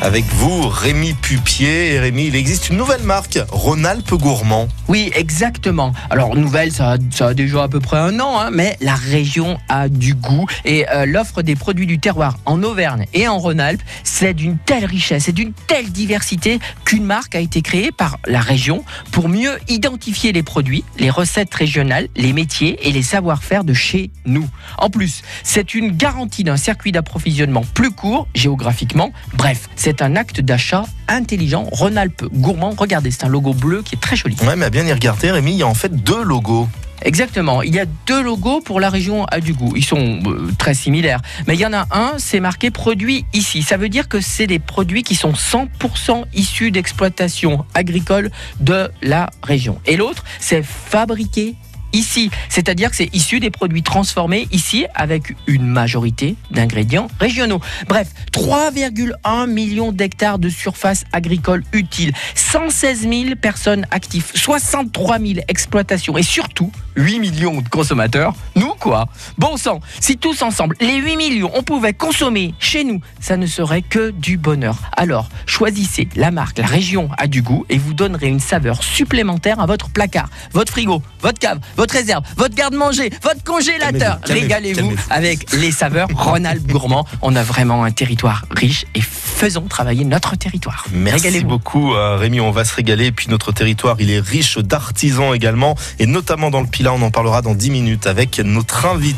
avec vous, Rémi Pupier. Et Rémi, il existe une nouvelle marque, Rhône-Alpes Gourmand. Oui, exactement. Alors, nouvelle, ça, a- déjà à peu près un an, hein, mais la région a du goût et euh, l'offre des produits du terroir en Auvergne et en Rhône-Alpes, c'est d'une telle richesse et d'une telle diversité qu'une marque a été créée par la région pour mieux identifier les produits, les recettes régionales, les métiers et les savoir-faire de chez nous. En plus, c'est une garantie d'un circuit d'approvisionnement plus court géographiquement. Bref, c'est un acte d'achat intelligent. Rhône-Alpes gourmand, regardez, c'est un logo bleu qui est très joli. Ouais, mais à bien y regarder, Rémi, il y a en fait deux logos. Exactement. Il y a deux logos pour la région à du goût. Ils sont euh, très similaires. Mais il y en a un, c'est marqué produit ici. Ça veut dire que c'est des produits qui sont 100% issus d'exploitation agricole de la région. Et l'autre, c'est fabriqué ici. C'est-à-dire que c'est issu des produits transformés ici avec une majorité d'ingrédients régionaux. Bref, 3,1 millions d'hectares de surface agricole utile, 116 000 personnes actives, 63 000 exploitations et surtout 8 millions de consommateurs. Nous quoi? Bon sang, si tous ensemble, les 8 millions, on pouvait consommer chez nous, ça ne serait que du bonheur. Alors, choisissez la marque, la région a du goût et vous donnerez une saveur supplémentaire à votre placard, votre frigo, votre cave, votre réserve, votre garde-manger, votre congélateur. Régalez-vous avec les saveurs Rhône-Alpes gourmand. On a vraiment un territoire riche et faisons travailler notre territoire. Merci beaucoup, euh, Rémi. On va se régaler. Et puis notre territoire, il est riche d'artisans également, et notamment dans le Pilat. On en parlera dans 10 minutes avec notre invité.